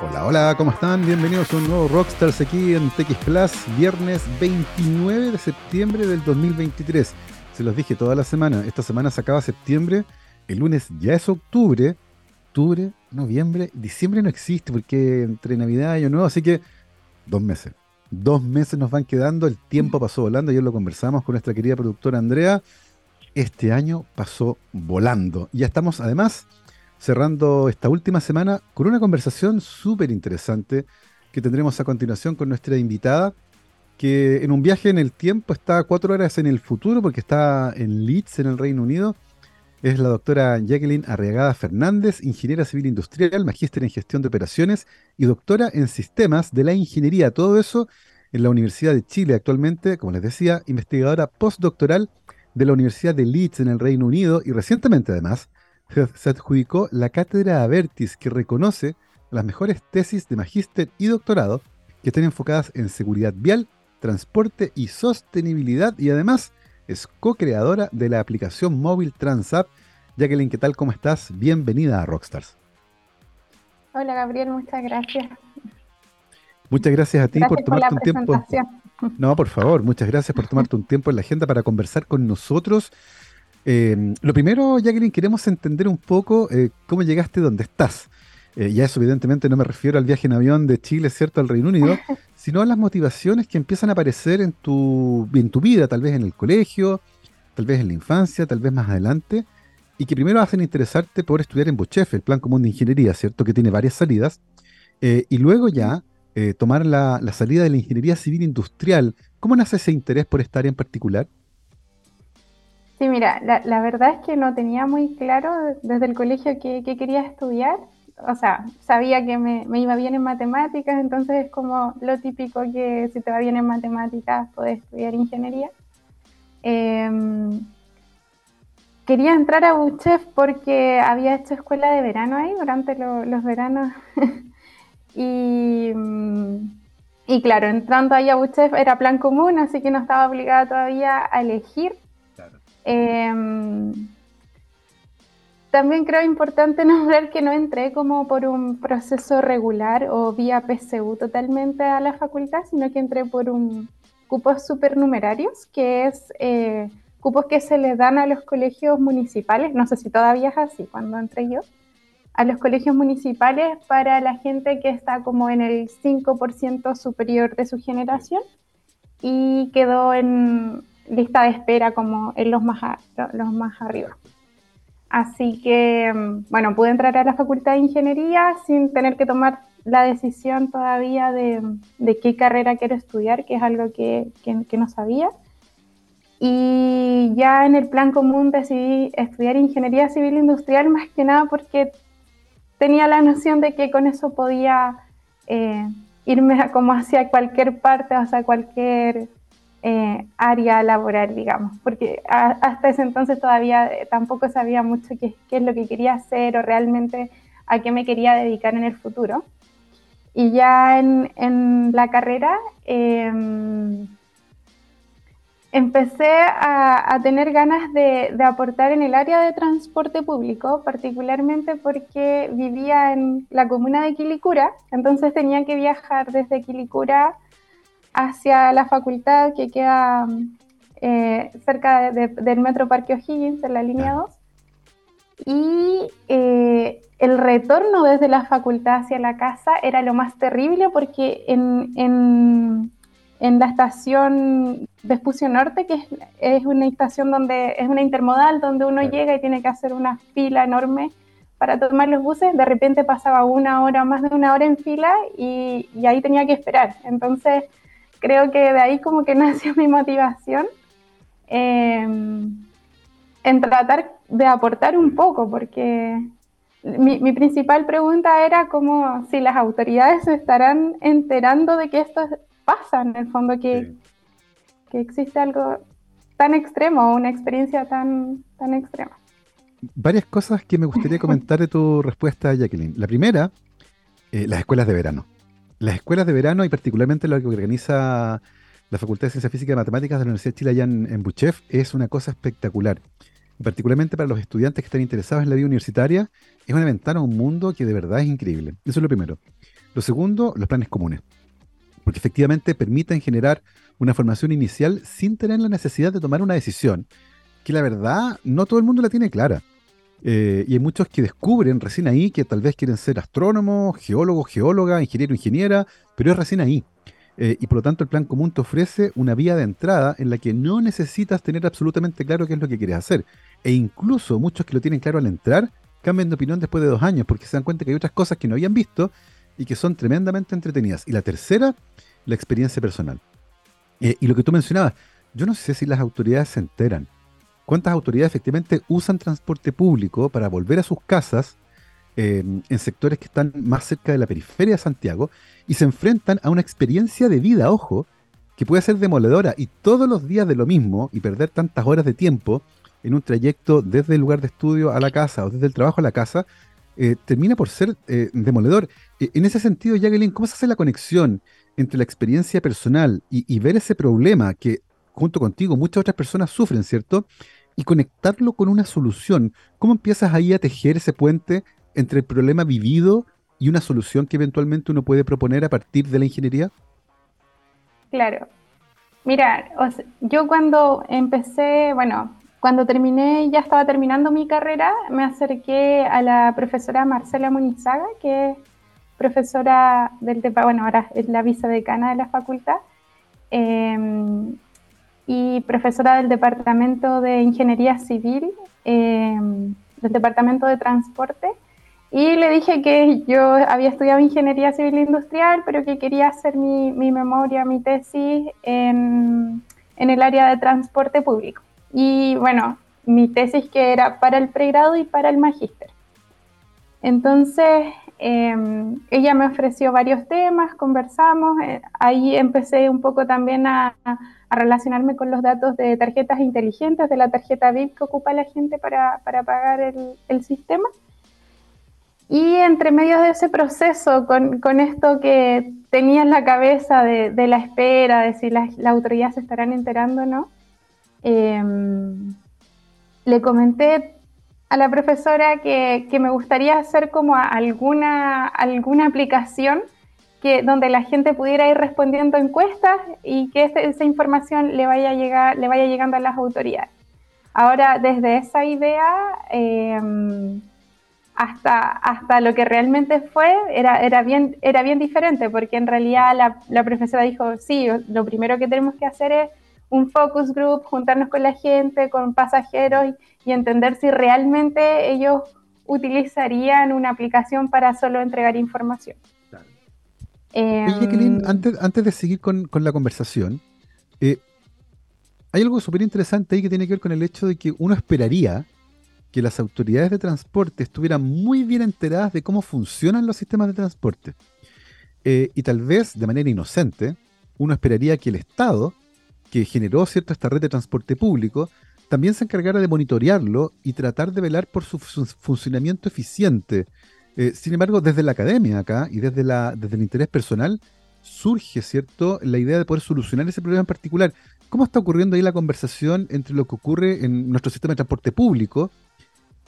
Hola, hola, ¿cómo están? Bienvenidos a un nuevo Rockstars aquí en TX Plus, viernes 29 de septiembre del 2023. Se los dije toda la semana, esta semana se acaba septiembre, el lunes ya es octubre, octubre, noviembre, diciembre no existe porque entre Navidad y Año Nuevo, así que dos meses. Dos meses nos van quedando, el tiempo pasó volando, ayer lo conversamos con nuestra querida productora Andrea, este año pasó volando. Ya estamos además cerrando esta última semana con una conversación súper interesante que tendremos a continuación con nuestra invitada, que en un viaje en el tiempo está cuatro horas en el futuro porque está en Leeds, en el Reino Unido. Es la doctora Jacqueline Arriagada Fernández, ingeniera civil industrial, magíster en gestión de operaciones y doctora en sistemas de la ingeniería. Todo eso en la Universidad de Chile actualmente, como les decía, investigadora postdoctoral de la Universidad de Leeds en el Reino Unido y recientemente además se adjudicó la cátedra Avertis que reconoce las mejores tesis de magíster y doctorado que estén enfocadas en seguridad vial, transporte y sostenibilidad y además es co-creadora de la aplicación móvil TransApp. Jacqueline, ¿qué tal? ¿Cómo estás? Bienvenida a Rockstars. Hola Gabriel, muchas gracias. Muchas gracias a ti por tomarte un tiempo. No, por favor, muchas gracias por tomarte un tiempo en la agenda para conversar con nosotros. Eh, lo primero, Jacqueline, queremos entender un poco eh, cómo llegaste donde estás. Eh, ya eso evidentemente no me refiero al viaje en avión de Chile, ¿cierto?, al Reino Unido, sino a las motivaciones que empiezan a aparecer en tu, en tu vida, tal vez en el colegio, tal vez en la infancia, tal vez más adelante, y que primero hacen interesarte por estudiar en Bochef, el Plan Común de Ingeniería, ¿cierto?, que tiene varias salidas, y luego ya tomar la, la salida de la Ingeniería Civil Industrial. ¿Cómo nace ese interés por esta área en particular? Sí, mira, la, verdad es que no tenía muy claro desde el colegio qué, quería estudiar. O sea, sabía que me, iba bien en matemáticas, entonces es como lo típico que si te va bien en matemáticas puedes estudiar ingeniería. Em, quería entrar a UCHEF porque había hecho escuela de verano ahí durante los veranos. y, y claro, entrando ahí a UCHEF era plan común, así que no estaba obligada todavía a elegir Em, también creo importante nombrar que no entré como por un proceso regular o vía PSU totalmente a la facultad, sino que entré por un cupos supernumerarios, que es eh, cupos que se les dan a los colegios municipales, no sé si todavía es así cuando entré yo, a los colegios municipales para la gente que está como en el 5% superior de su generación y quedó en, lista de espera como en los más, los más arriba. Así que, mm, bueno, pude entrar a la Facultad de Ingeniería sin tener que tomar la decisión todavía de, qué carrera quiero estudiar, que es algo que, que, no sabía. Y ya en el plan común decidí estudiar Ingeniería Civil Industrial más que nada porque tenía la noción de que con eso podía eh, irme como hacia cualquier parte, hacia cualquier eh, área laboral, digamos, porque hasta ese entonces todavía eh, tampoco sabía mucho qué, es lo que quería hacer o realmente a qué me quería dedicar en el futuro. Y ya en, la carrera em, empecé a, tener ganas de, de, aportar en el área de transporte público, particularmente porque vivía en la comuna de Quilicura, entonces tenía que viajar desde Quilicura hacia la facultad que queda eh, cerca del Metro Parque O'Higgins, en la línea 2. Y eh, el retorno desde la facultad hacia la casa era lo más terrible porque en, en, la estación Vespucio Norte, que es, una estación donde es una intermodal, donde uno llega y tiene que hacer una fila enorme para tomar los buses, de repente pasaba una hora, más de una hora en fila y, y ahí tenía que esperar. Entonces creo que de ahí como que nació mi motivación em, en tratar de aportar un poco, porque mi, principal pregunta era como si las autoridades se estarán enterando de que esto pasa, en el fondo, que, que existe algo tan extremo, una experiencia tan, tan extrema. Varias cosas que me gustaría comentar de tu respuesta, Jacqueline. La primera, eh, las escuelas de verano las escuelas de verano y particularmente lo que organiza la Facultad de Ciencias Físicas y Matemáticas de la Universidad de Chile allá en, Buchef es una cosa espectacular. particularmente para los estudiantes que están interesados en la vida universitaria, es una ventana a un mundo que de verdad es increíble. Eso es lo primero. Lo segundo, los planes comunes, porque efectivamente permiten generar una formación inicial sin tener la necesidad de tomar una decisión, que la verdad no todo el mundo la tiene clara. Eh, y hay muchos que descubren recién ahí que tal vez quieren ser astrónomos, geólogos, geóloga, ingeniero, ingeniera, pero es recién ahí. Eh, y por lo tanto el plan común te ofrece una vía de entrada en la que no necesitas tener absolutamente claro qué es lo que quieres hacer. E incluso muchos que lo tienen claro al entrar cambian de opinión después de dos años porque se dan cuenta que hay otras cosas que no habían visto y que son tremendamente entretenidas. Y la tercera, la experiencia personal. Eh, y lo que tú mencionabas, yo no sé si las autoridades se enteran. ¿Cuántas autoridades efectivamente usan transporte público para volver a sus casas eh, en sectores que están más cerca de la periferia de Santiago y se enfrentan a una experiencia de vida, ojo, que puede ser demoledora y todos los días de lo mismo y perder tantas horas de tiempo en un trayecto desde el lugar de estudio a la casa o desde el trabajo a la casa, eh, termina por ser eh, demoledor. E, en ese sentido, Jacqueline, ¿cómo se hace la conexión entre la experiencia personal y, ver ese problema que junto contigo muchas otras personas sufren, ¿cierto? Y conectarlo con una solución. ¿Cómo empiezas ahí a tejer ese puente entre el problema vivido y una solución que eventualmente uno puede proponer a partir de la ingeniería? Claro. Mira, yo cuando empecé, bueno, cuando terminé, ya estaba terminando mi carrera, me acerqué a la profesora Marcela Munizaga, que es profesora del bueno, ahora es la vicedecana de la facultad, em, y profesora del Departamento de Ingeniería Civil, em, del Departamento de Transporte, y le dije que yo había estudiado ingeniería civil industrial, pero que quería hacer mi, mi memoria, mi tesis en, en, el área de transporte público. Y bueno, mi tesis que era para el pregrado y para el magíster. Entonces, em, ella me ofreció varios temas, conversamos, eh, ahí empecé un poco también a, a, relacionarme con los datos de tarjetas inteligentes, de la tarjeta VIP que ocupa la gente para, para pagar el, el sistema. Y entre medio de ese proceso, con, con esto que tenía en la cabeza de, la espera, de si las la autoridades se estarán enterando o no, eh, le comenté a la profesora que, que, me gustaría hacer como alguna, alguna aplicación que, donde la gente pudiera ir respondiendo encuestas y que esa, información le vaya, a le vaya llegando a las autoridades. Ahora, desde esa idea... Eh, hasta, hasta lo que realmente fue era, era, bien, era bien diferente, porque en realidad la, la, profesora dijo, sí, lo primero que tenemos que hacer es un focus group, juntarnos con la gente, con pasajeros y, y entender si realmente ellos utilizarían una aplicación para solo entregar información. Eh, Jacqueline, antes, antes de seguir con, con la conversación, eh, hay algo súper interesante ahí que tiene que ver con el hecho de que uno esperaría que las autoridades de transporte estuvieran muy bien enteradas de cómo funcionan los sistemas de transporte. Eh, y tal vez, de manera inocente, uno esperaría que el Estado, que generó cierta esta red de transporte público, también se encargara de monitorearlo y tratar de velar por su funcionamiento eficiente. Eh, sin embargo, desde la academia acá y desde, el interés personal, surge, ¿cierto?, la idea de poder solucionar ese problema en particular. ¿Cómo está ocurriendo ahí la conversación entre lo que ocurre en nuestro sistema de transporte público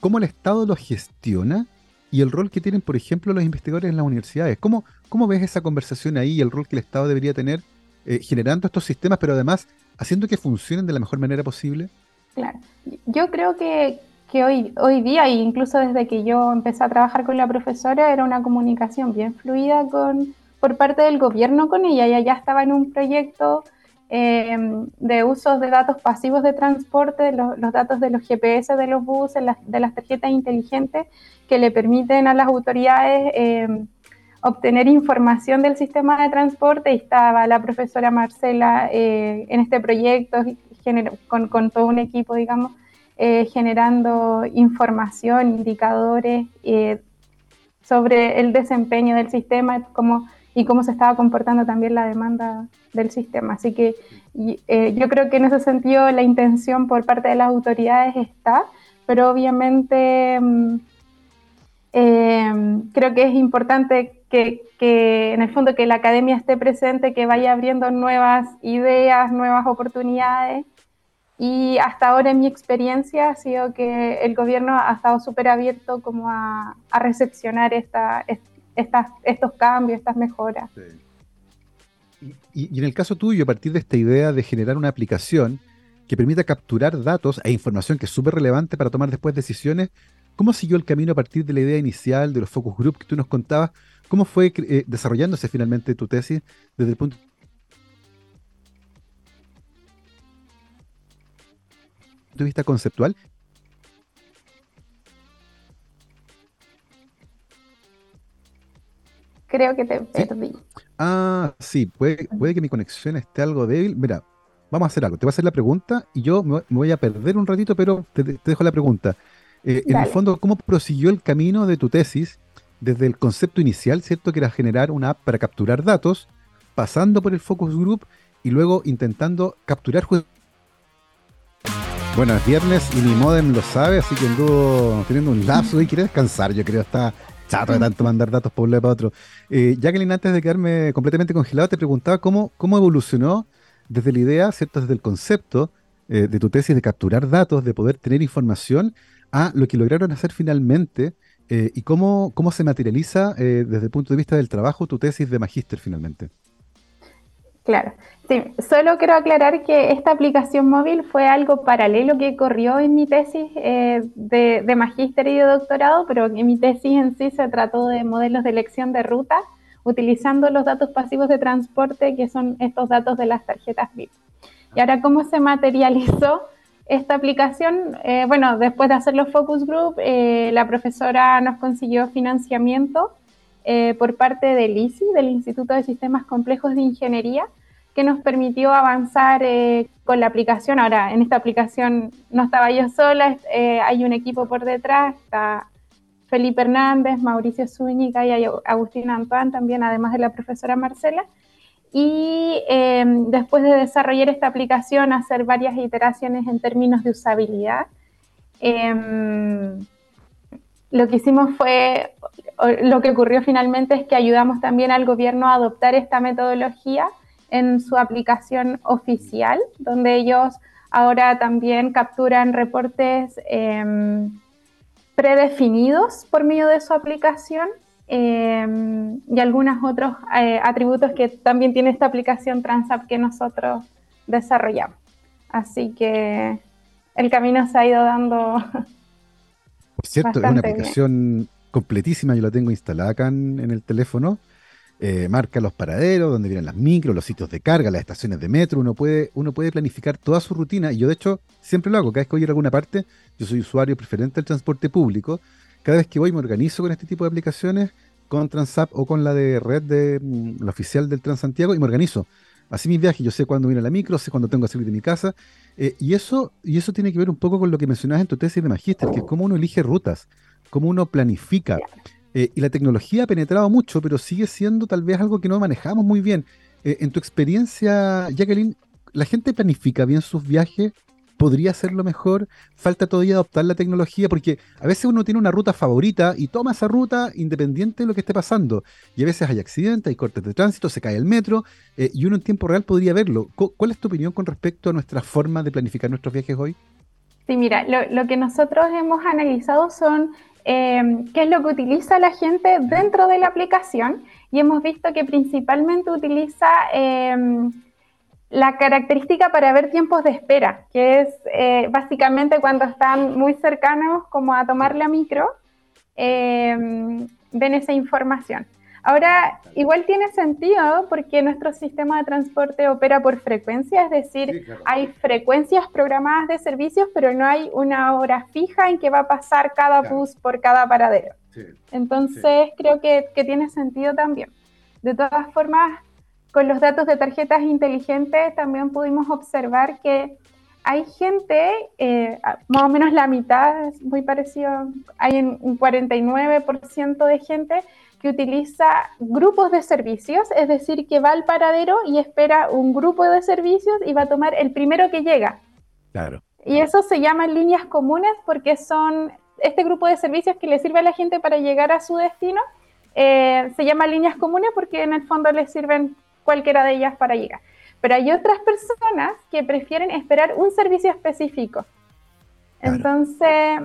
cómo el Estado lo gestiona y el rol que tienen, por ejemplo, los investigadores en las universidades. ¿Cómo, cómo ves esa conversación ahí y el rol que el Estado debería tener eh, generando estos sistemas, pero además haciendo que funcionen de la mejor manera posible? Claro, yo creo que, que hoy, hoy día, e incluso desde que yo empecé a trabajar con la profesora, era una comunicación bien fluida con, por parte del gobierno con ella. Ella ya estaba en un proyecto eh, de usos de datos pasivos de transporte, los, los, datos de los GPS de los buses, las, de las tarjetas inteligentes que le permiten a las autoridades eh, obtener información del sistema de transporte. Y estaba la profesora Marcela eh, en este proyecto con, con, todo un equipo, digamos, eh, generando información, indicadores sobre el desempeño del sistema, y cómo se estaba comportando también la demanda del sistema. Así que eh, yo creo que en ese sentido la intención por parte de las autoridades está, pero obviamente mm, eh, creo que es importante que, que, en el fondo que la academia esté presente, que vaya abriendo nuevas ideas, nuevas oportunidades. Y hasta ahora en mi experiencia ha sido que el gobierno ha estado súper abierto como a, recepcionar estos cambios, estas mejoras. Y, en el caso tuyo, a partir de esta idea de generar una aplicación que permita capturar datos e información que es súper relevante para tomar después decisiones, ¿cómo siguió el camino a partir de la idea inicial de los focus group que tú nos contabas? ¿Cómo fue eh, desarrollándose finalmente tu tesis desde el punto de vista conceptual Creo que te perdí. Ah, sí, puede, puede que mi conexión esté algo débil. Mira, vamos a hacer algo. Te voy a hacer la pregunta y yo me voy a perder un ratito, pero te, dejo la pregunta. Eh, en el fondo, ¿cómo prosiguió el camino de tu tesis desde el concepto inicial, ¿cierto? Que era generar una app para capturar datos, pasando por el focus group y luego intentando capturar juegos. Bueno, es viernes y mi modem lo sabe, así que anduvo teniendo un lapso y quiere descansar, yo creo, está chato de tanto mandar datos por un lado para otro. Eh, Jacqueline, antes de quedarme completamente congelado, te preguntaba cómo, cómo evolucionó desde la idea, ¿cierto? Desde el concepto eh, de tu tesis de capturar datos, de poder tener información, a lo que lograron hacer finalmente eh, y cómo, cómo se materializa eh, desde el punto de vista del trabajo tu tesis de magíster finalmente. Claro, sí, solo quiero aclarar que esta aplicación móvil fue algo paralelo que corrió en mi tesis eh, de, de magíster y de doctorado, pero en mi tesis en sí se trató de modelos de elección de ruta utilizando los datos pasivos de transporte, que son estos datos de las tarjetas VIP. Y ahora, ¿cómo se materializó esta aplicación? Eh, bueno, después de hacer los focus group, eh, la profesora nos consiguió financiamiento eh, por parte del ISI, del Instituto de Sistemas Complejos de Ingeniería, que nos permitió avanzar eh, con la aplicación. Ahora, en esta aplicación no estaba yo sola, eh, hay un equipo por detrás, está Felipe Hernández, Mauricio Zúñiga y Agustín Antoine también, además de la profesora Marcela. Y después de desarrollar esta aplicación, hacer varias iteraciones en términos de usabilidad, em, lo que hicimos fue, lo que ocurrió finalmente es que ayudamos también al gobierno a adoptar esta metodología en su aplicación oficial, donde ellos ahora también capturan reportes em, predefinidos por medio de su aplicación em, y algunos otros eh, atributos que también tiene esta aplicación Transapp que nosotros desarrollamos. Así que el camino se ha ido dando Por cierto, es una aplicación completísima, yo la tengo instalada acá en, el teléfono. Eh, marca los paraderos, donde vienen las micros, los sitios de carga, las estaciones de metro, uno puede, uno puede planificar toda su rutina, y yo de hecho siempre lo hago, cada vez que voy a ir a alguna parte, yo soy usuario preferente del transporte público, cada vez que voy me organizo con este tipo de aplicaciones, con Transap o con la de red de mm, la oficial del Transantiago, y me organizo. Así mis viajes, yo sé cuándo viene la micro, sé cuándo tengo que salir de mi casa, eh, y, eso, y eso tiene que ver un poco con lo que mencionabas en tu tesis de magíster, que es cómo uno elige rutas, cómo uno planifica. Eh, y la tecnología ha penetrado mucho, pero sigue siendo tal vez algo que no manejamos muy bien. Eh, en tu experiencia, Jacqueline, ¿la gente planifica bien sus viajes? Podría lo mejor, falta todavía adoptar la tecnología, porque a veces uno tiene una ruta favorita y toma esa ruta independiente de lo que esté pasando. Y a veces hay accidentes, hay cortes de tránsito, se cae el metro, eh, y uno en tiempo real podría verlo. ¿Cuál es tu opinión con respecto a nuestra forma de planificar nuestros viajes hoy? Sí, mira, lo, que nosotros hemos analizado son eh, qué es lo que utiliza la gente dentro de la aplicación y hemos visto que principalmente utiliza... Eh, la característica para ver tiempos de espera, que es eh, básicamente cuando están muy cercanos como a tomar la micro, eh, ven esa información. Ahora, igual tiene sentido porque nuestro sistema de transporte opera por frecuencia, es decir, hay frecuencias programadas de servicios, pero no hay una hora fija en que va a pasar cada bus por cada paradero. Entonces, creo que, que tiene sentido también. De todas formas, con los datos de tarjetas inteligentes también pudimos observar que hay gente, eh, más o menos la mitad, es muy parecido, hay un 49% de gente que utiliza grupos de servicios, es decir, que va al paradero y espera un grupo de servicios y va a tomar el primero que llega. Claro. Y eso se llama líneas comunes porque son este grupo de servicios que le sirve a la gente para llegar a su destino. Eh, se llama líneas comunes porque en el fondo les sirven cualquiera de ellas para llegar. Pero hay otras personas que prefieren esperar un servicio específico. Entonces,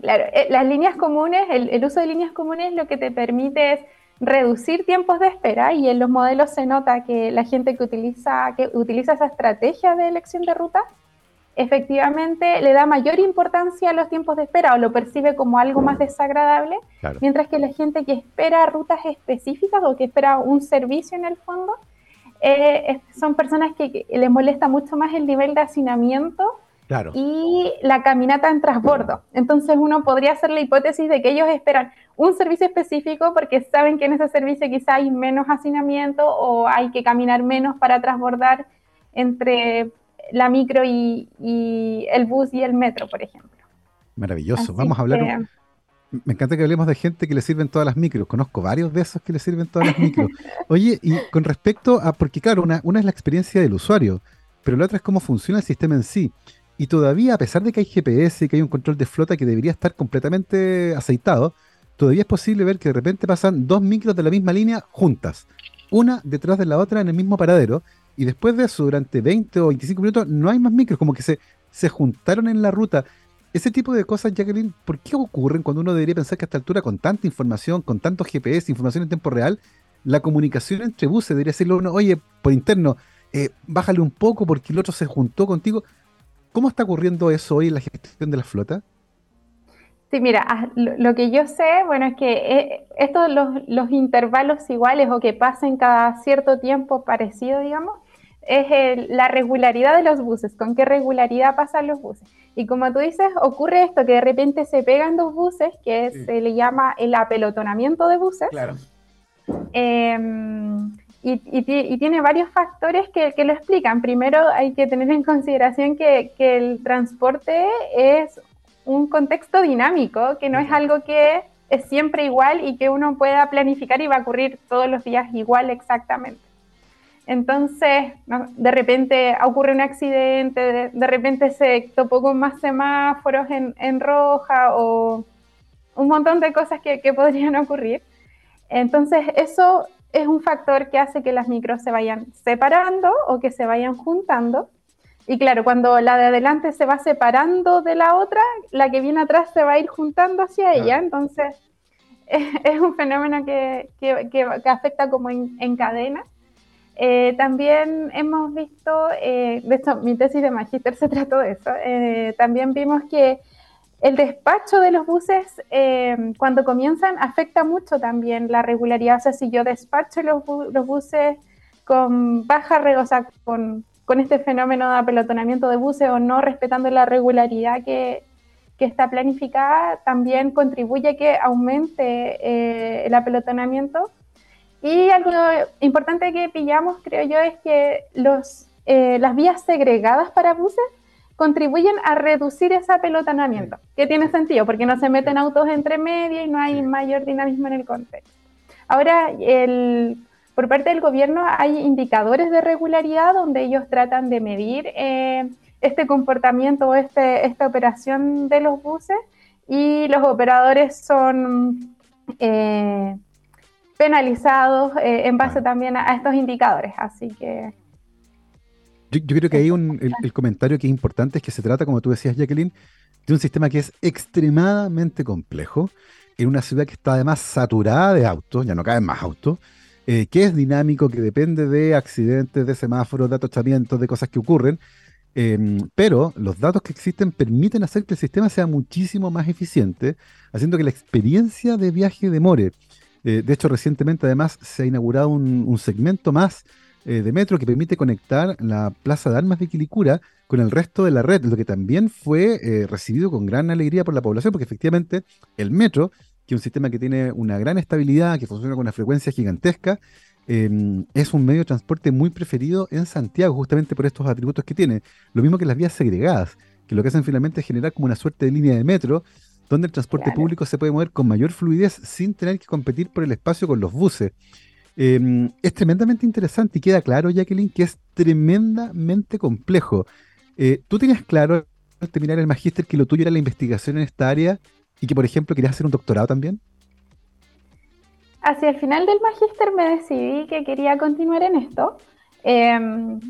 claro, eh, las líneas comunes, el, uso de líneas comunes lo que te permite es reducir tiempos de espera y en los modelos se nota que la gente que utiliza, que utiliza esa estrategia de elección de ruta efectivamente le da mayor importancia a los tiempos de espera o lo percibe como algo más desagradable, mientras que la gente que espera rutas específicas o que espera un servicio en el fondo, eh, son personas que, les molesta mucho más el nivel de hacinamiento y la caminata en transbordo. Entonces uno podría hacer la hipótesis de que ellos esperan un servicio específico porque saben que en ese servicio quizá hay menos hacinamiento o hay que caminar menos para transbordar entre la micro y, el bus y el metro, por ejemplo. Maravilloso. Vamos a hablar. Me encanta que hablemos de gente que le sirven todas las micros. Conozco varios de esos que le sirven todas las micros. Oye, y con respecto a, porque claro, una, una es la experiencia del usuario, pero la otra es cómo funciona el sistema en sí. Y todavía, a pesar de que hay GPS y que hay un control de flota que debería estar completamente aceitado, todavía es posible ver que de repente pasan dos micros de la misma línea juntas, una detrás de la otra en el mismo paradero, y después de eso, durante 20 o 25 minutos, no hay más micros, como que se, se juntaron en la ruta. Ese tipo de cosas, Jacqueline, ¿por qué ocurren cuando uno debería pensar que a esta altura, con tanta información, con tantos GPS, información en tiempo real, la comunicación entre buses debería decirle uno, oye, por interno, eh, bájale un poco porque el otro se juntó contigo? ¿Cómo está ocurriendo eso hoy en la gestión de la flota? Sí, mira, ah, lo, que yo sé, bueno, es que eh, estos los, los, intervalos iguales o que pasen cada cierto tiempo parecido, digamos, es la regularidad de los buses, con qué regularidad pasan los buses. Y como tú dices, ocurre esto, que de repente se pegan dos buses, que se le llama el apelotonamiento de buses. Claro. Em, y, tiene varios factores que, lo explican. Primero hay que tener en consideración que, que, el transporte es un contexto dinámico, que no es algo que es siempre igual y que uno pueda planificar y va a ocurrir todos los días igual exactamente. Entonces, de repente ocurre un accidente, de, repente se topó con más semáforos en, roja o un montón de cosas que, podrían ocurrir. Entonces, eso es un factor que hace que las micros se vayan separando o que se vayan juntando. Y claro, cuando la de adelante se va separando de la otra, la que viene atrás se va a ir juntando hacia ella. Entonces, es, un fenómeno que, afecta como en cadena. Eh, también hemos visto, eh, de hecho mi tesis de magíster se trató de eso, eh, también vimos que el despacho de los buses cuando comienzan afecta mucho también la regularidad, o sea, si yo despacho los, buses con baja, o sea, con, este fenómeno de apelotonamiento de buses o no respetando la regularidad que, que está planificada, también contribuye a que aumente el apelotonamiento y algo importante que pillamos, creo yo, es que los, eh, las vías segregadas para buses contribuyen a reducir ese apelotonamiento, que tiene sentido, porque no se meten autos entre medio y no hay mayor dinamismo en el contexto. Ahora, el, por parte del gobierno hay indicadores de regularidad donde ellos tratan de medir eh, este comportamiento o este, esta operación de los buses y los operadores son... Eh, penalizados eh, en base también a, estos indicadores. Así que... Yo, creo que ahí el, comentario que es importante es que se trata, como tú decías, Jacqueline, de un sistema que es extremadamente complejo, en una ciudad que está además saturada de autos, ya no caben más autos, eh, que es dinámico, que depende de accidentes, de semáforos, de atochamientos, de cosas que ocurren, em, pero los datos que existen permiten hacer que el sistema sea muchísimo más eficiente, haciendo que la experiencia de viaje demore. Eh, de hecho, recientemente además se ha inaugurado un, segmento más eh, de metro que permite conectar la Plaza de Armas de Quilicura con el resto de la red, lo que también fue eh, recibido con gran alegría por la población, porque efectivamente el metro, que es un sistema que tiene una gran estabilidad, que funciona con una frecuencia gigantesca, em, es un medio de transporte muy preferido en Santiago, justamente por estos atributos que tiene. Lo mismo que las vías segregadas, que lo que hacen finalmente es generar como una suerte de línea de metro donde el transporte público se puede mover con mayor fluidez sin tener que competir por el espacio con los buses. Em, es tremendamente interesante y queda claro, Jacqueline, que es tremendamente complejo. Eh, ¿Tú tenías claro al terminar el magíster que lo tuyo era la investigación en esta área y que, por ejemplo, querías hacer un doctorado también? Hacia el final del magíster me decidí que quería continuar en esto. Em,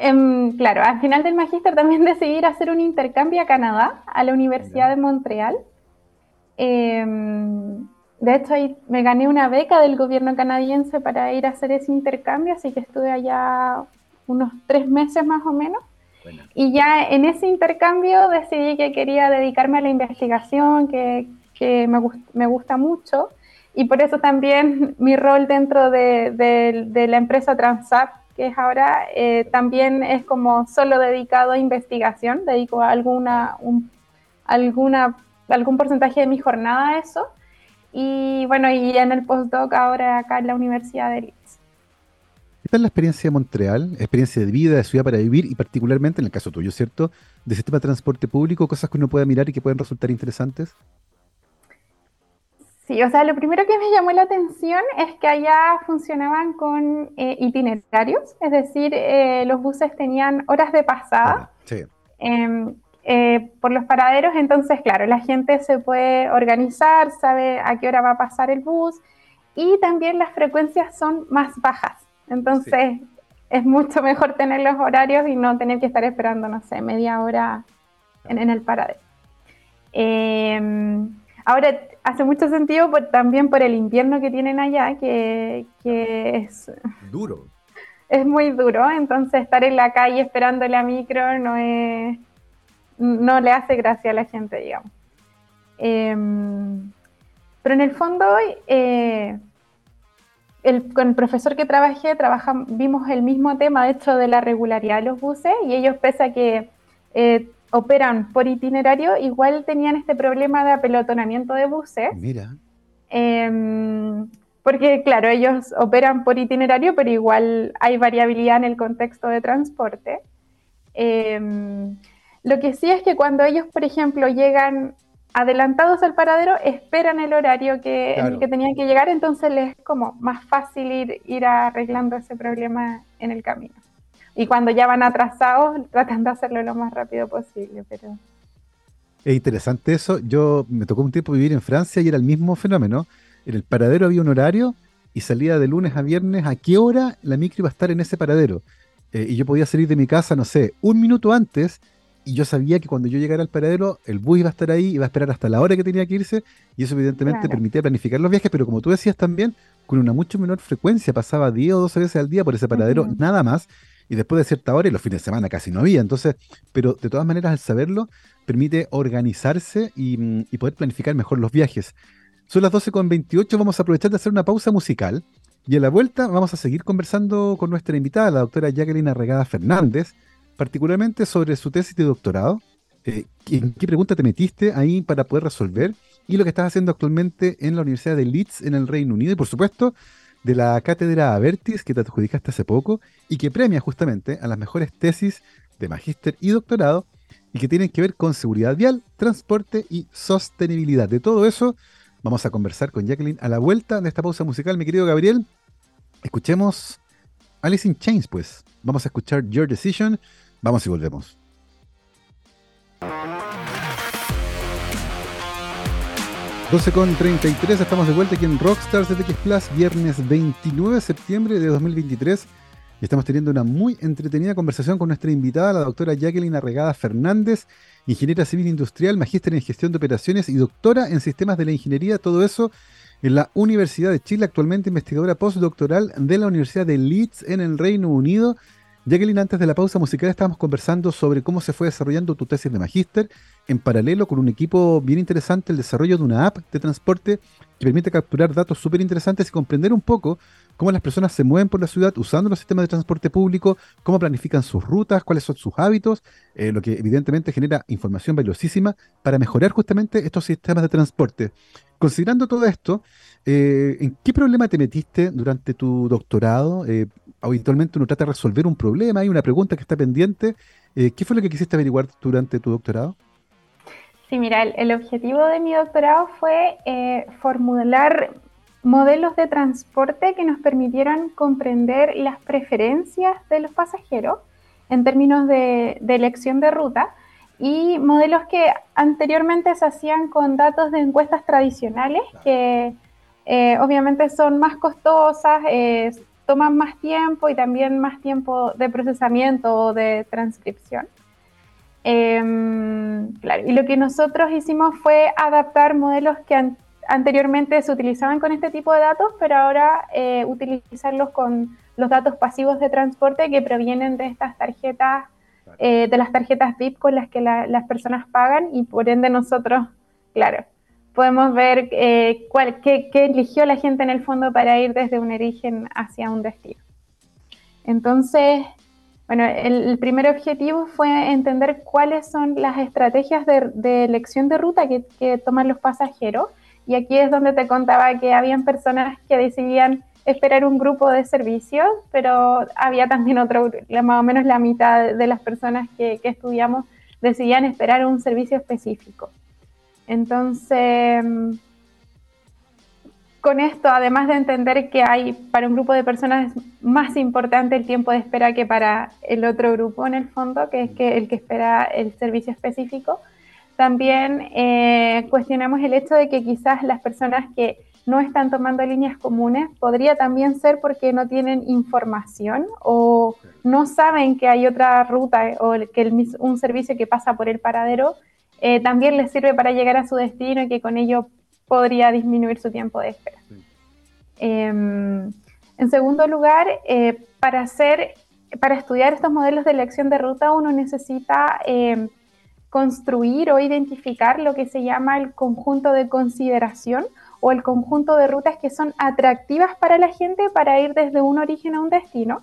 Em, claro, al final del magíster también decidí hacer un intercambio a Canadá, a la Universidad de Montreal. Em, de hecho, ahí me gané una beca del gobierno canadiense para ir a hacer ese intercambio, así que estuve allá unos tres meses más o menos. Y ya en ese intercambio decidí que quería dedicarme a la investigación, que, que me, me, gusta mucho. Y por eso también mi rol dentro de, de, la empresa Transap, que es ahora, eh, también es como solo dedicado a investigación, dedico alguna, un, alguna, algún porcentaje de mi jornada a eso. Y bueno, y en el postdoc ahora acá en la Universidad de Leeds. ¿Qué tal la experiencia de Montreal? Experiencia de vida, de ciudad para vivir y particularmente en el caso tuyo, ¿cierto? De sistema de transporte público, cosas que uno pueda mirar y que pueden resultar interesantes. Sí, o sea, lo primero que me llamó la atención es que allá funcionaban con eh, itinerarios, es decir, eh, los buses tenían horas de pasada. sí. Em, eh, por los paraderos, entonces, claro, la gente se puede organizar, sabe a qué hora va a pasar el bus y también las frecuencias son más bajas. Entonces, es mucho mejor tener los horarios y no tener que estar esperando, no sé, media hora en, el paradero. Em, ahora, hace mucho sentido también por el invierno que tienen allá, que, que es... Duro. Es muy duro, entonces estar en la calle esperando la micro no es no le hace gracia a la gente, digamos. Em, pero en el fondo, eh, con el profesor que trabajé, vimos el mismo tema, de hecho, de la regularidad de los buses, y ellos, pese a que eh, operan por itinerario, igual tenían este problema de apelotonamiento de buses. Mira. Em, porque, claro, ellos operan por itinerario, pero igual hay variabilidad en el contexto de transporte. Em, lo que sí es que cuando ellos, por ejemplo, llegan adelantados al paradero, esperan el horario que, en el que tenían que llegar, entonces les es como más fácil ir, ir arreglando ese problema en el camino. Y cuando ya van atrasados, tratan de hacerlo lo más rápido posible, pero... Es interesante eso. Yo me tocó un tiempo vivir en Francia y era el mismo fenómeno. En el paradero había un horario y salía de lunes a viernes. A qué hora la micro iba a estar en ese paradero. Eh, y yo podía salir de mi casa, no sé, un minuto antes. Y yo sabía que cuando yo llegara al paradero, el bus iba a estar ahí, iba a esperar hasta la hora que tenía que irse, y eso evidentemente permitía planificar los viajes, pero como tú decías también, con una mucho menor frecuencia, pasaba 10 o 12 veces al día por ese paradero, nada más, y después de cierta hora y los fines de semana casi no había, entonces, pero de todas maneras al saberlo, permite organizarse y, mm, poder planificar mejor los viajes. Son las 12.28, vamos a aprovechar de hacer una pausa musical, y a la vuelta vamos a seguir conversando con nuestra invitada, la doctora Jacqueline Arregada Fernández, particularmente sobre su tesis de doctorado. Eh, ¿En qué pregunta te metiste ahí para poder resolver? Y lo que estás haciendo actualmente en la Universidad de Leeds en el Reino Unido. Y por supuesto, de la cátedra Avertis que te adjudicaste hace poco y que premia justamente a las mejores tesis de magíster y doctorado y que tienen que ver con seguridad vial, transporte y sostenibilidad. De todo eso vamos a conversar con Jacqueline a la vuelta de esta pausa musical, mi querido Gabriel. Escuchemos Alice in Chains, pues. Vamos a escuchar Your Decision Vamos y volvemos. 12 con 33, estamos de vuelta aquí en Rockstars de Plus, viernes 29 de septiembre de 2023. Y estamos teniendo una muy entretenida conversación con nuestra invitada, la doctora Jacqueline Arregada Fernández, ingeniera civil industrial, magíster en gestión de operaciones y doctora en sistemas de la ingeniería, todo eso en la Universidad de Chile, actualmente investigadora postdoctoral de la Universidad de Leeds en el Reino Unido Jacqueline, antes de la pausa musical estábamos conversando sobre cómo se fue desarrollando tu tesis de magíster en paralelo con un equipo bien interesante, el desarrollo de una app de transporte que permite capturar datos súper interesantes y comprender un poco cómo las personas se mueven por la ciudad usando los sistemas de transporte público, cómo planifican sus rutas, cuáles son sus hábitos, eh, lo que evidentemente genera información valiosísima para mejorar justamente estos sistemas de transporte. Considerando todo esto, eh, ¿en qué problema te metiste durante tu doctorado? Eh, habitualmente uno trata de resolver un problema, hay una pregunta que está pendiente. Eh, ¿Qué fue lo que quisiste averiguar durante tu doctorado? Sí, mira, el, objetivo de mi doctorado fue eh, formular modelos de transporte que nos permitieran comprender las preferencias de los pasajeros en términos de, elección de ruta y modelos que anteriormente se hacían con datos de encuestas tradicionales que eh, obviamente son más costosas, toman más tiempo y también más tiempo de procesamiento o de transcripción. Em, claro, y lo que nosotros hicimos fue adaptar modelos que anteriormente se utilizaban con este tipo de datos, pero ahora eh, utilizarlos con los datos pasivos de transporte que provienen de estas tarjetas, eh, de las tarjetas VIP con las que las personas pagan y por ende nosotros, claro, podemos ver eh, cuál, qué, eligió la gente en el fondo para ir desde un origen hacia un destino. Entonces, bueno, el, primer objetivo fue entender cuáles son las estrategias de, elección de ruta que, que, toman los pasajeros. Y aquí es donde te contaba que habían personas que decidían esperar un grupo de servicios, pero había también otro, más o menos la mitad de las personas que, que estudiamos decidían esperar un servicio específico. Entonces, con esto, además de entender que hay para un grupo de personas más importante el tiempo de espera que para el otro grupo en el fondo, que es que el que espera el servicio específico, también eh, cuestionamos el hecho de que quizás las personas que no están tomando líneas comunes podría también ser porque no tienen información o no saben que hay otra ruta o que un servicio que pasa por el paradero eh, también les sirve para llegar a su destino y que con ello podría disminuir su tiempo de espera. Em, en segundo lugar, eh, para, hacer, para estudiar estos modelos de elección de ruta uno necesita em, construir o identificar lo que se llama el conjunto de consideración o el conjunto de rutas que son atractivas para la gente para ir desde un origen a un destino.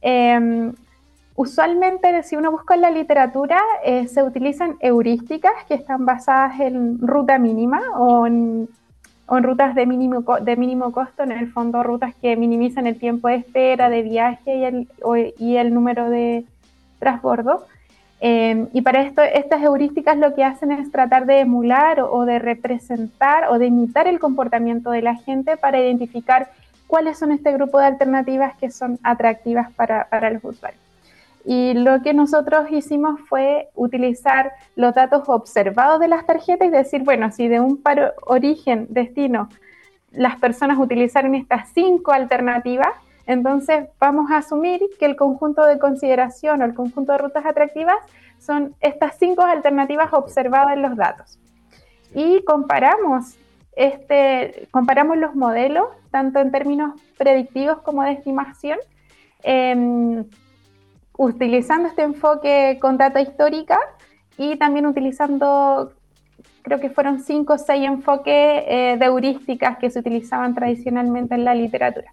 Em, Usualmente, si uno busca en la literatura, eh, se utilizan heurísticas que están basadas en ruta mínima o en, rutas de mínimo, de mínimo costo, en el fondo rutas que minimizan el tiempo de espera, de viaje y el, y el número de transbordo. Eh, y para esto, estas heurísticas lo que hacen es tratar de emular o, de representar o de imitar el comportamiento de la gente para identificar cuáles son este grupo de alternativas que son atractivas para, para los usuarios. Y lo que nosotros hicimos fue utilizar los datos observados de las tarjetas y decir, bueno, si de un paro origen, destino, las personas utilizaron estas cinco alternativas, entonces vamos a asumir que el conjunto de consideración o el conjunto de rutas atractivas son estas cinco alternativas observadas en los datos. Y comparamos, este, comparamos los modelos, tanto en términos predictivos como de estimación, eh, utilizando este enfoque con data histórica y también utilizando, creo que fueron cinco o seis enfoques eh, de heurísticas que se utilizaban tradicionalmente en la literatura.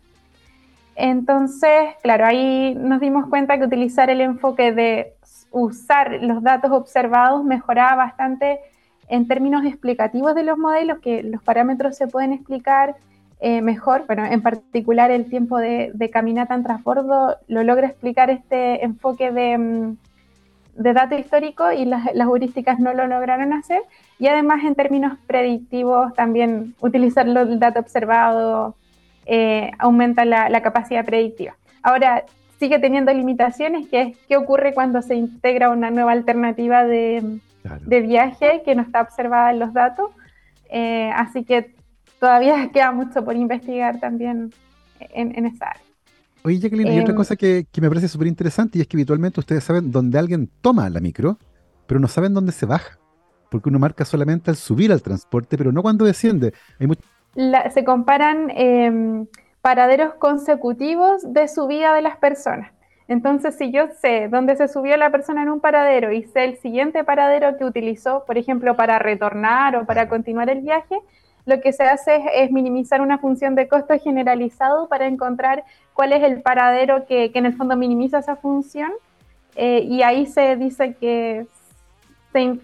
Entonces, claro, ahí nos dimos cuenta que utilizar el enfoque de usar los datos observados mejoraba bastante en términos explicativos de los modelos, que los parámetros se pueden explicar eh, mejor, bueno, en particular el tiempo de, caminata en transbordo lo logra explicar este enfoque de, mm, de dato histórico y las, heurísticas no lo lograron hacer. Y además en términos predictivos también utilizar el dato observado eh, aumenta la, capacidad predictiva. Ahora, sigue teniendo limitaciones, que es qué ocurre cuando se integra una nueva alternativa de, viaje que no está observada en los datos. Eh, así que todavía queda mucho por investigar también en, esa área. Oye, Jacqueline, hay otra em, cosa que, me parece súper interesante y es que habitualmente ustedes saben dónde alguien toma la micro, pero no saben dónde se baja. Porque uno marca solamente al subir al transporte, pero no cuando desciende. se comparan em, paraderos consecutivos de subida de las personas. Entonces, si yo sé dónde se subió la persona en un paradero y sé el siguiente paradero que utilizó, por ejemplo, para retornar o para continuar el viaje, lo que se hace es, minimizar una función de costo generalizado para encontrar cuál es el paradero que, en el fondo minimiza esa función. Eh, y ahí se dice que se,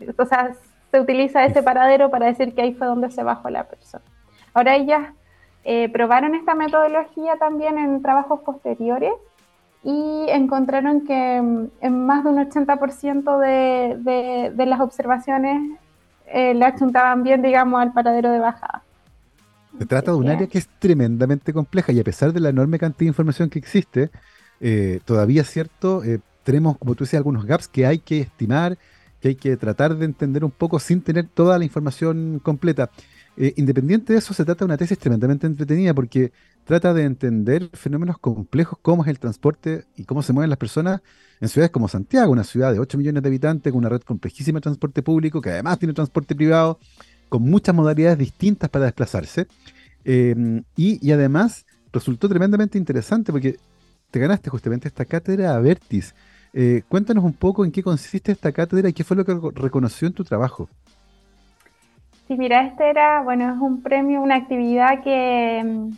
se utiliza ese paradero para decir que ahí fue donde se bajó la persona. Ahora ellas eh, probaron esta metodología también en trabajos posteriores y encontraron que en más de un 80% de, de las observaciones eh, le achuntaban bien, digamos, al paradero de bajada. Se trata de un área que es tremendamente compleja y a pesar de la enorme cantidad de información que existe, eh, todavía es cierto, eh, tenemos, como tú decías, algunos gaps que hay que estimar, que hay que tratar de entender un poco sin tener toda la información completa. independiente de eso, se trata de una tesis tremendamente entretenida porque trata de entender fenómenos complejos, cómo es el transporte y cómo se mueven las personas en ciudades como Santiago, una ciudad de 8 millones de habitantes, con una red complejísima de transporte público, que además tiene transporte privado, con muchas modalidades distintas para desplazarse. Eh, y, además resultó tremendamente interesante porque te ganaste justamente esta cátedra Avertis. Eh, cuéntanos un poco en qué consiste esta cátedra y qué fue lo que reconoció en tu trabajo. Sí, mira, este era, bueno, es un premio, una actividad que,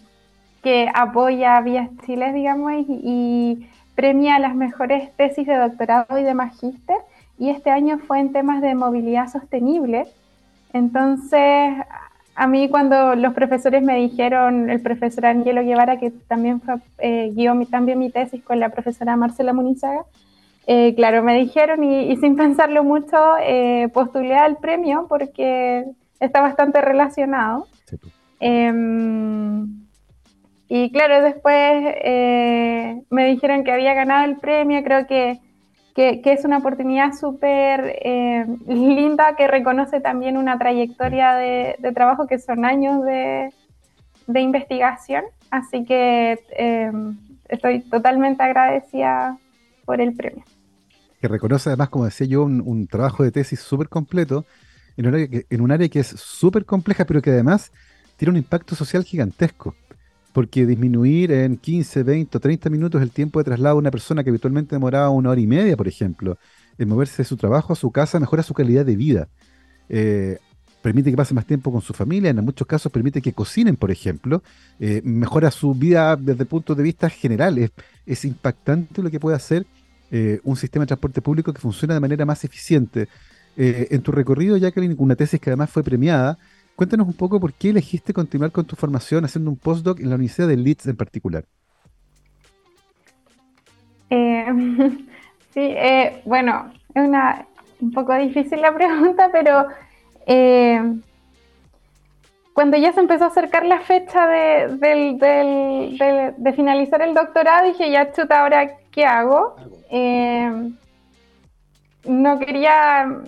que apoya Vías Chile, digamos, y, premia las mejores tesis de doctorado y de magíster. Y este año fue en temas de movilidad sostenible. Entonces, a mí cuando los profesores me dijeron, el profesor Angelo Guevara, que también fue, eh, guió mi, también mi tesis con la profesora Marcela Munizaga, eh, claro, me dijeron y, sin pensarlo mucho eh, postulé al premio porque está bastante relacionado. Em, y claro, después eh, me dijeron que había ganado el premio, creo que, que, es una oportunidad súper eh, linda que reconoce también una trayectoria de, trabajo que son años de, investigación, así que em, estoy totalmente agradecida por el premio. Que reconoce además, como decía yo, un, un trabajo de tesis súper completo en un área que, en un área que es súper compleja, pero que además tiene un impacto social gigantesco. Porque disminuir en 15, 20 o 30 minutos el tiempo de traslado de una persona que habitualmente demoraba una hora y media, por ejemplo, en moverse de su trabajo a su casa, mejora su calidad de vida. Eh, permite que pase más tiempo con su familia, en muchos casos permite que cocinen, por ejemplo, eh, mejora su vida desde el punto de vista general. Es, impactante lo que puede hacer eh, un sistema de transporte público que funciona de manera más eficiente, en tu recorrido, Jacqueline, una tesis que además fue premiada, cuéntanos un poco por qué elegiste continuar con tu formación haciendo un postdoc en la Universidad de Leeds en particular. Eh, sí, eh, bueno, es una, un poco difícil la pregunta, pero cuando ya se empezó a acercar la fecha de, de finalizar el doctorado, dije, ya chuta, ahora, ¿qué hago? no quería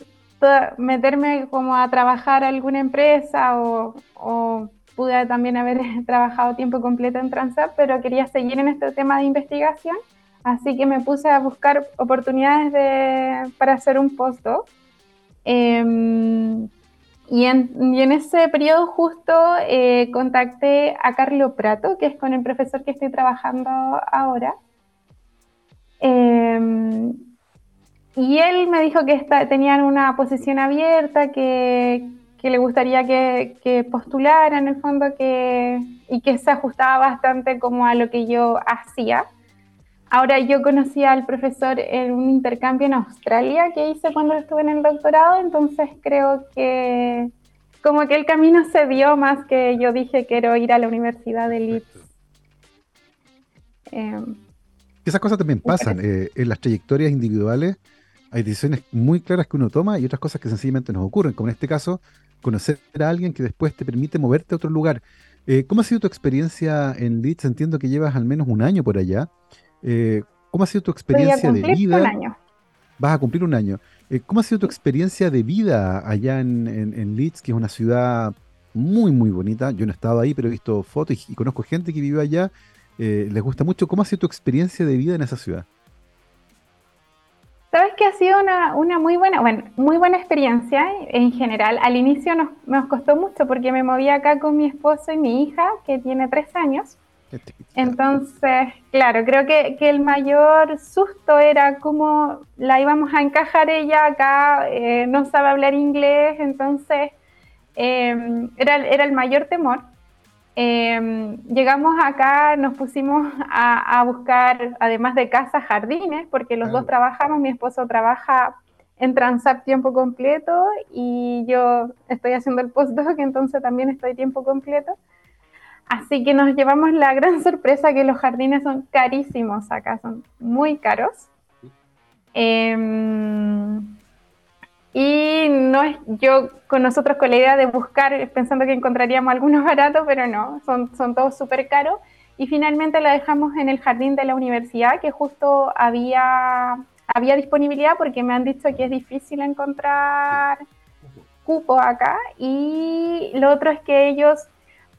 meterme como a trabajar a alguna empresa o, pude también haber trabajado tiempo completo en Transap, pero quería seguir en este tema de investigación, así que me puse a buscar oportunidades de, para hacer un postdoc. Em, y, en, ese periodo justo eh, contacté a Carlo Prato, que es con el profesor que estoy trabajando ahora. Em, y él me dijo que tenían una posición abierta, que, le gustaría que, postulara en el fondo que, y que se ajustaba bastante como a lo que yo hacía. Ahora yo conocí al profesor en un intercambio en Australia que hice cuando estuve en el doctorado, entonces creo que como que el camino se dio más que yo dije quiero ir a la Universidad de Leeds. Em, Esas cosas también pasan eh, en las trayectorias individuales hay decisiones muy claras que uno toma y otras cosas que sencillamente nos ocurren, como en este caso, conocer a alguien que después te permite moverte a otro lugar. Eh, ¿Cómo ha sido tu experiencia en Leeds? Entiendo que llevas al menos un año por allá. Eh, ¿Cómo ha sido tu experiencia de vida? Un año. Vas a cumplir un año. Eh, ¿Cómo ha sido tu experiencia de vida allá en, Leeds, que es una ciudad muy, muy bonita? Yo no he estado ahí, pero he visto fotos y, conozco gente que vive allá. les gusta mucho. ¿Cómo ha sido tu experiencia de vida en esa ciudad? Sabes que ha sido una, muy buena, bueno, muy buena experiencia en general. Al inicio nos, nos costó mucho porque me moví acá con mi esposo y mi hija, que tiene tres años. Entonces, claro, creo que, el mayor susto era cómo la íbamos a encajar ella acá, eh, no sabe hablar inglés, entonces eh, era, era el mayor temor. Em, llegamos acá, nos pusimos a, buscar, además de casa, jardines, porque los dos trabajamos, mi esposo trabaja en Transap tiempo completo y yo estoy haciendo el postdoc, entonces también estoy tiempo completo. Así que nos llevamos la gran sorpresa que los jardines son carísimos acá, son muy caros. Eh, y no es yo con nosotros con la idea de buscar pensando que encontraríamos algunos baratos, pero no, son, son todos súper caros. Y finalmente la dejamos en el jardín de la universidad, que justo había, había disponibilidad porque me han dicho que es difícil encontrar cupo acá. Y lo otro es que ellos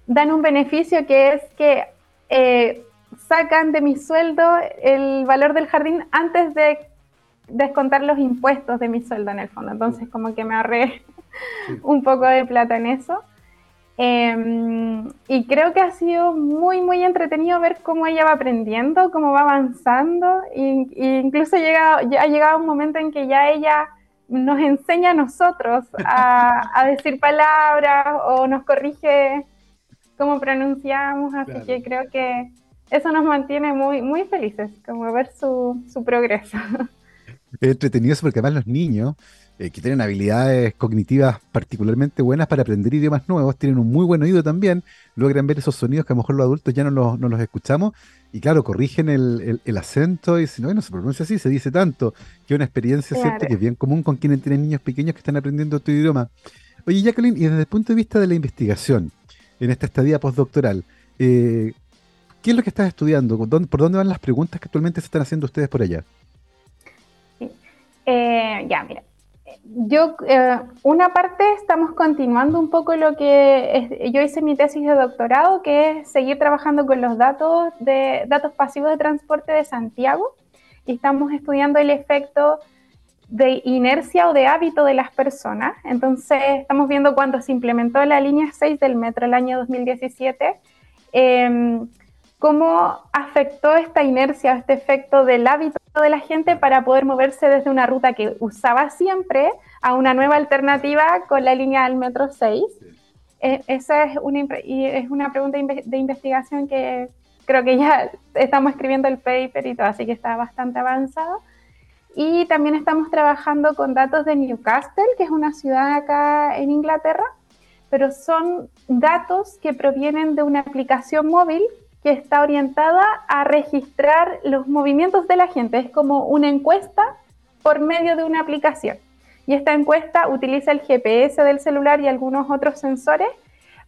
dan un beneficio que es que eh, sacan de mi sueldo el valor del jardín antes de descontar los impuestos de mi sueldo en el fondo. Entonces, como que me ahorré un poco de plata en eso. Em, y creo que ha sido muy, muy entretenido ver cómo ella va aprendiendo, cómo va avanzando. E, incluso llega, ya ha llegado un momento en que ya ella nos enseña a nosotros a, decir palabras o nos corrige cómo pronunciamos. Así que creo que eso nos mantiene muy, muy felices, como ver su, su progreso. Entretenido eso porque además los niños eh, que tienen habilidades cognitivas particularmente buenas para aprender idiomas nuevos, tienen un muy buen oído también, logran ver esos sonidos que a lo mejor los adultos ya no los, no los escuchamos, y claro, corrigen el, el, acento y dicen, no, no se pronuncia así, se dice tanto, que es una experiencia cierta que es bien común con quienes tienen niños pequeños que están aprendiendo tu idioma. Oye, Jacqueline, y desde el punto de vista de la investigación, en esta estadía postdoctoral, eh, ¿qué es lo que estás estudiando? ¿Por dónde van las preguntas que actualmente se están haciendo ustedes por allá? Eh, ya, mira, yo, eh, una parte estamos continuando un poco lo que yo hice mi tesis de doctorado, que es seguir trabajando con los datos de datos pasivos de transporte de Santiago y estamos estudiando el efecto de inercia o de hábito de las personas. Entonces, estamos viendo cuando se implementó la línea 6 del metro el año 2017 cómo afectó esta inercia, este efecto del hábito de la gente para poder moverse desde una ruta que usaba siempre a una nueva alternativa con la línea del metro 6. Eh, esa es una, es una pregunta de investigación que creo que ya estamos escribiendo el paper y todo, así que está bastante avanzado. Y también estamos trabajando con datos de Newcastle, que es una ciudad acá en Inglaterra, pero son datos que provienen de una aplicación móvil que está orientada a registrar los movimientos de la gente. Es como una encuesta por medio de una aplicación. Y esta encuesta utiliza el GPS del celular y algunos otros sensores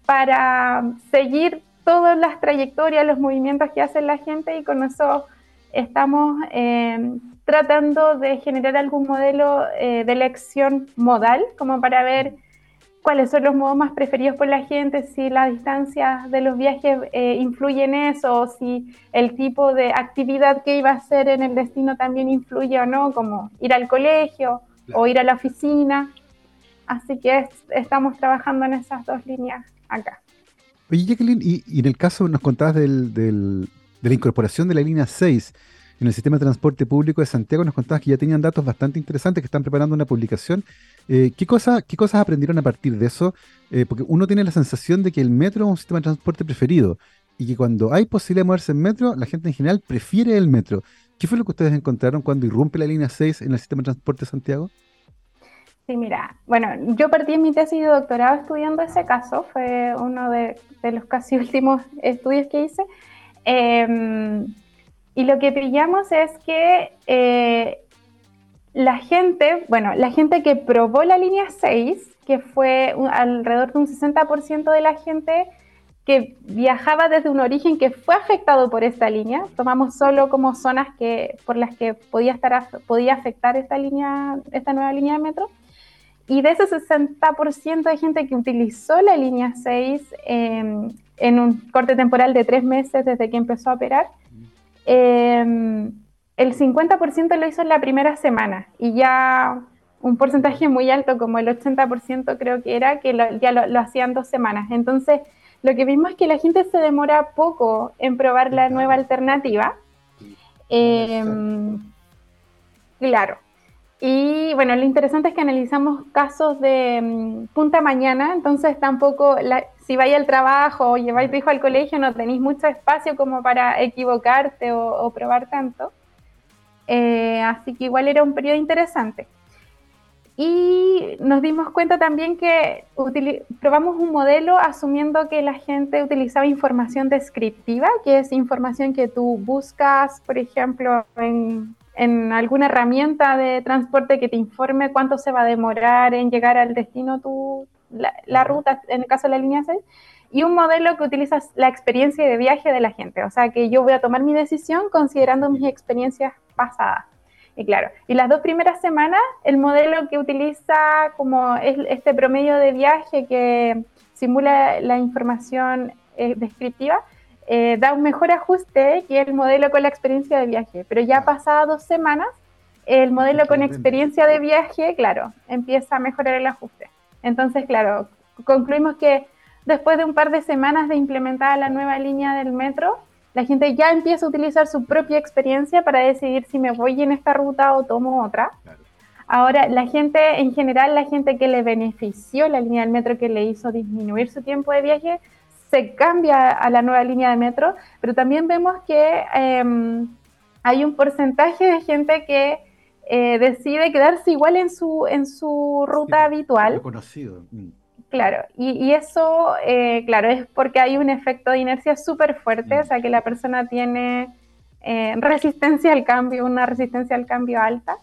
para seguir todas las trayectorias, los movimientos que hace la gente y con eso estamos eh, tratando de generar algún modelo eh, de elección modal como para ver cuáles son los modos más preferidos por la gente, si la distancia de los viajes eh, influye en eso, o si el tipo de actividad que iba a hacer en el destino también influye o no, como ir al colegio o ir a la oficina. Así que estamos trabajando en esas dos líneas acá. Oye, Jacqueline, y, en el caso nos contabas del, de la incorporación de la línea 6 en el sistema de transporte público de Santiago, nos contabas que ya tenían datos bastante interesantes, que están preparando una publicación eh, ¿qué, cosa, ¿Qué cosas aprendieron a partir de eso? Eh, porque uno tiene la sensación de que el metro es un sistema de transporte preferido y que cuando hay posibilidad de moverse en metro, la gente en general prefiere el metro. ¿Qué fue lo que ustedes encontraron cuando irrumpe la línea 6 en el sistema de transporte de Santiago? Sí, mira, bueno, yo partí mi tesis de doctorado estudiando ese caso, fue uno de, los casi últimos estudios que hice. Em, y lo que pillamos es que eh, la gente, bueno, la gente que probó la línea 6, que fue alrededor de un 60% de la gente que viajaba desde un origen que fue afectado por esta línea, tomamos solo como zonas que, por las que podía, estar, podía afectar esta, línea, esta nueva línea de metro, y de ese 60% de gente que utilizó la línea 6 em, en un corte temporal de tres meses desde que empezó a operar, eh, el 50% lo hizo en la primera semana y ya un porcentaje muy alto, como el 80% creo que era, que ya lo, hacían dos semanas. Entonces, lo que vimos es que la gente se demora poco en probar la nueva alternativa. Em, claro. Y bueno, lo interesante es que analizamos casos de mm, punta mañana, entonces tampoco, si vais al trabajo o lleváis tu hijo al colegio, no tenéis mucho espacio como para equivocarte o probar tanto. Eh, así que igual era un periodo interesante. Y nos dimos cuenta también que probamos un modelo asumiendo que la gente utilizaba información descriptiva, que es información que tú buscas, por ejemplo, en, alguna herramienta de transporte que te informe cuánto se va a demorar en llegar al destino tu, la, la ruta, en el caso de la línea 6 y un modelo que utiliza la experiencia de viaje de la gente. O sea, que yo voy a tomar mi decisión considerando mis experiencias pasadas. Y claro, y las dos primeras semanas, el modelo que utiliza como este promedio de viaje que simula la información eh, descriptiva, eh, da un mejor ajuste que el modelo con la experiencia de viaje. Pero ya pasadas dos semanas, el modelo con experiencia de viaje, claro, empieza a mejorar el ajuste. Entonces, claro, concluimos que después de un par de semanas de implementar la nueva línea del metro, la gente ya empieza a utilizar su propia experiencia para decidir si me voy en esta ruta o tomo otra. Ahora, la gente, en general, la gente que le benefició la línea del metro que le hizo disminuir su tiempo de viaje, se cambia a la nueva línea de metro, pero también vemos que em, hay un porcentaje de gente que eh, decide quedarse igual en su, en su ruta habitual. Conocido. Mm. Claro, y, eso, eh, claro, es porque hay un efecto de inercia súper fuerte, mm. o sea que la persona tiene eh, resistencia al cambio, una resistencia al cambio alta.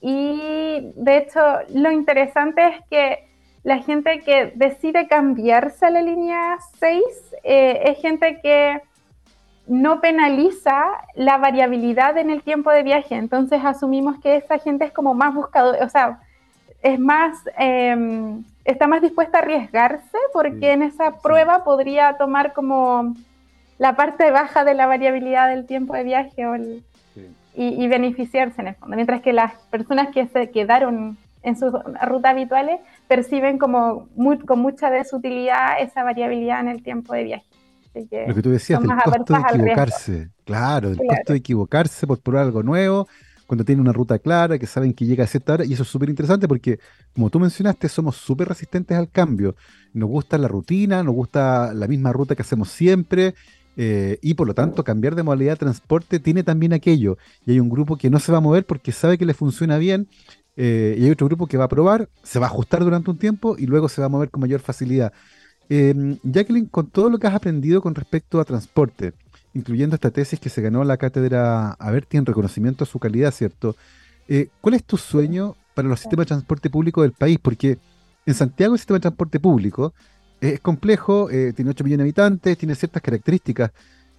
Y de hecho, lo interesante es que la gente que decide cambiarse a la línea 6 es gente que no penaliza la variabilidad en el tiempo de viaje. Entonces asumimos que esa gente es como más buscadora, o sea, es más, em, está más dispuesta a arriesgarse porque en esa prueba podría tomar como la parte baja de la variabilidad del tiempo de viaje y, beneficiarse en el fondo. Mientras que las personas que se quedaron en sus rutas habituales perciben como con mucha desutilidad esa variabilidad en el tiempo de viaje. Lo que tú decías, el costo de equivocarse. Claro, el costo de equivocarse por probar algo nuevo, cuando tienen una ruta clara, que saben que llega a cierta hora, y eso es súper interesante porque, como tú mencionaste, somos súper resistentes al cambio. Nos gusta la rutina, nos gusta la misma ruta que hacemos siempre, eh, y por lo tanto cambiar de modalidad de transporte tiene también aquello. Y hay un grupo que no se va a mover porque sabe que le funciona bien, eh, y hay otro grupo que va a probar, se va a ajustar durante un tiempo y luego se va a mover con mayor facilidad. Eh, Jacqueline, con todo lo que has aprendido con respecto a transporte, incluyendo esta tesis que se ganó la cátedra Averti en reconocimiento a su calidad, ¿cierto? Eh, ¿Cuál es tu sueño para los sistemas de transporte público del país? Porque en Santiago el sistema de transporte público es complejo, eh, tiene 8 millones de habitantes, tiene ciertas características,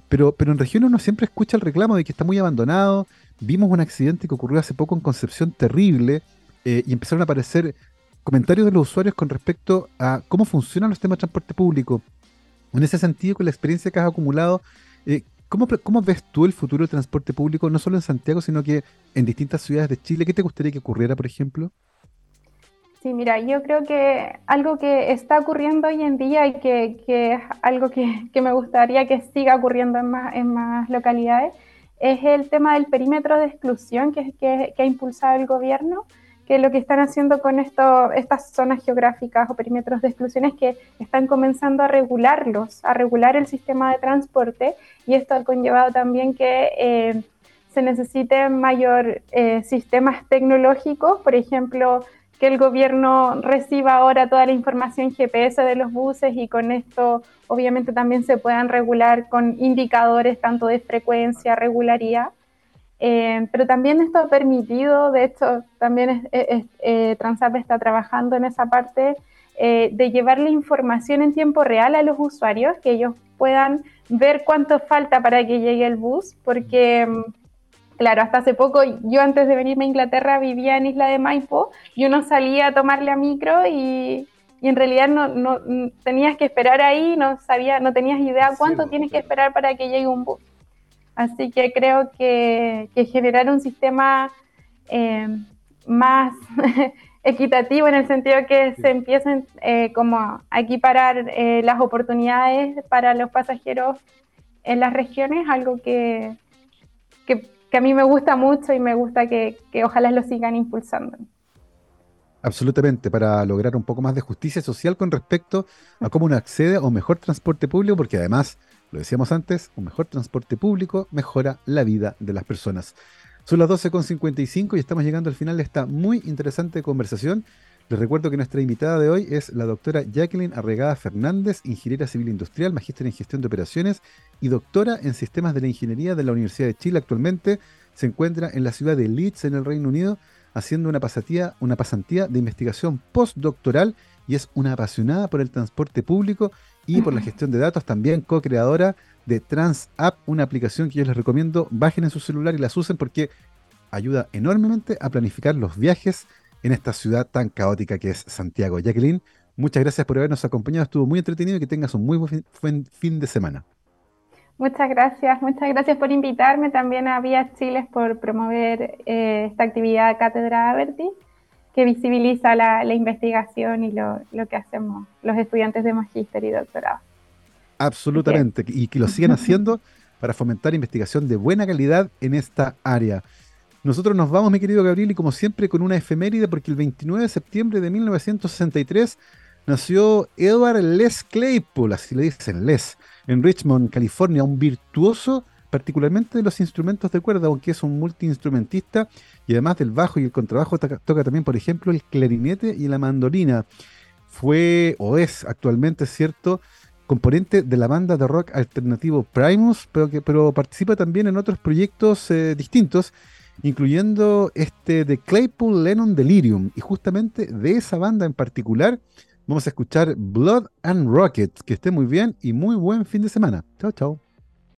pero, pero en regiones uno siempre escucha el reclamo de que está muy abandonado. Vimos un accidente que ocurrió hace poco en Concepción terrible eh, y empezaron a aparecer comentarios de los usuarios con respecto a cómo funcionan los temas de transporte público. En ese sentido, con la experiencia que has acumulado, eh, ¿cómo, ves tú el futuro del transporte público, no solo en Santiago, sino que en distintas ciudades de Chile? ¿Qué te gustaría que ocurriera, por ejemplo? Sí, mira, yo creo que algo que está ocurriendo hoy en día y que, es algo que, me gustaría que siga ocurriendo en más, en más localidades es el tema del perímetro de exclusión que, que, que ha impulsado el gobierno que lo que están haciendo con esto, estas zonas geográficas o perímetros de exclusión es que están comenzando a regularlos, a regular el sistema de transporte y esto ha conllevado también que eh, se necesiten mayor eh, sistemas tecnológicos, por ejemplo, que el gobierno reciba ahora toda la información GPS de los buses y con esto obviamente también se puedan regular con indicadores tanto de frecuencia, regularidad. Eh, pero también esto ha permitido, de hecho, también eh, Transap está trabajando en esa parte eh, de llevarle información en tiempo real a los usuarios, que ellos puedan ver cuánto falta para que llegue el bus, porque, mm, claro, hasta hace poco, yo antes de venirme a Inglaterra vivía en Isla de Maipo y uno salía a tomarle a micro y, y en realidad no, no, tenías que esperar ahí, no sabía, no tenías idea cuánto tienes que esperar para que llegue un bus. Así que creo que, generar un sistema eh, más equitativo en el sentido que se empiecen eh, como a equiparar eh, las oportunidades para los pasajeros en las regiones, algo que, que, a mí me gusta mucho y me gusta que, que ojalá lo sigan impulsando. Absolutamente, para lograr un poco más de justicia social con respecto a cómo uno accede a un mejor transporte público, porque además lo decíamos antes, un mejor transporte público mejora la vida de las personas. Son las 12.55 y estamos llegando al final de esta muy interesante conversación. Les recuerdo que nuestra invitada de hoy es la doctora Jacqueline Arregada Fernández, ingeniera civil industrial, magíster en gestión de operaciones y doctora en sistemas de la ingeniería de la Universidad de Chile. Actualmente se encuentra en la ciudad de Leeds, en el Reino Unido, haciendo una pasantía, una pasantía de investigación postdoctoral y es una apasionada por el transporte público y por la gestión de datos, también co-creadora de TransApp, una aplicación que yo les recomiendo, bajen en su celular y las usen porque ayuda enormemente a planificar los viajes en esta ciudad tan caótica que es Santiago. Jacqueline, muchas gracias por habernos acompañado, estuvo muy entretenido y que tengas un muy buen fin de semana. Muchas gracias, muchas gracias por invitarme también a Vía Chiles por promover eh, esta actividad Cátedra Averti que visibiliza la, investigación y lo, que hacemos los estudiantes de magíster y doctorado. Absolutamente, y que lo sigan haciendo para fomentar investigación de buena calidad en esta área. Nosotros nos vamos, mi querido Gabriel, y como siempre con una efeméride, porque el 29 de septiembre de 1963 nació Edward Les Claypool, así le dicen Les, en Richmond, California, un virtuoso particularmente de los instrumentos de cuerda, aunque es un multiinstrumentista y además del bajo y el contrabajo toca, también, por ejemplo, el clarinete y la mandolina. Fue o es actualmente, cierto, componente de la banda de rock alternativo Primus, pero, que, participa también en otros proyectos eh, distintos, incluyendo este de Claypool Lennon Delirium. Y justamente de esa banda en particular vamos a escuchar Blood and Rocket. Que esté muy bien y muy buen fin de semana. Chao, chao.